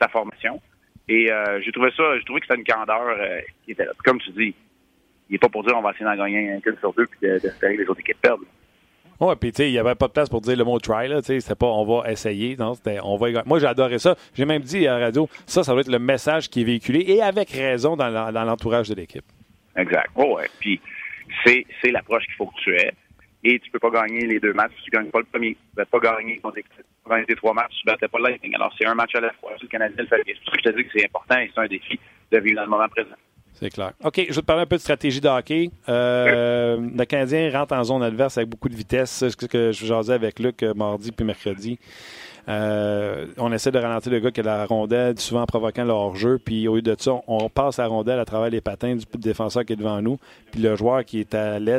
sa formation. Et euh, j'ai trouvé ça, j'ai trouvé que c'était une candeur euh, qui était là. Comme tu dis, il n'est pas pour dire on va essayer d'en gagner un sur deux puis d'espérer que les autres équipes perdent. Oui, puis tu sais, il n'y avait pas de place pour dire le mot try, là. Tu sais, c'était pas on va essayer. Non, c'était on va Moi, adoré ça. J'ai même dit à la radio, ça, ça doit être le message qui est véhiculé et avec raison dans l'entourage de l'équipe. Exact. Oh, ouais. Puis c'est l'approche qu'il faut que tu aies. Et tu peux pas gagner les deux matchs si tu gagnes pas le premier. Tu ne pas gagner tes trois matchs, tu ne battais pas le Lightning. Alors, c'est un match à la fois. Le Canadien le fait C'est pour ça que je te dis que c'est important et c'est un défi de vivre dans le moment présent. C'est clair. OK, je vais te parler un peu de stratégie de hockey. Euh, le Canadien rentre en zone adverse avec beaucoup de vitesse. C'est ce que je jasais avec Luc euh, mardi puis mercredi. Euh, on essaie de ralentir le gars qui a la rondelle, souvent en provoquant le hors-jeu. Puis au lieu de ça, on passe la rondelle à travers les patins du défenseur qui est devant nous. Puis le joueur qui est à l'aile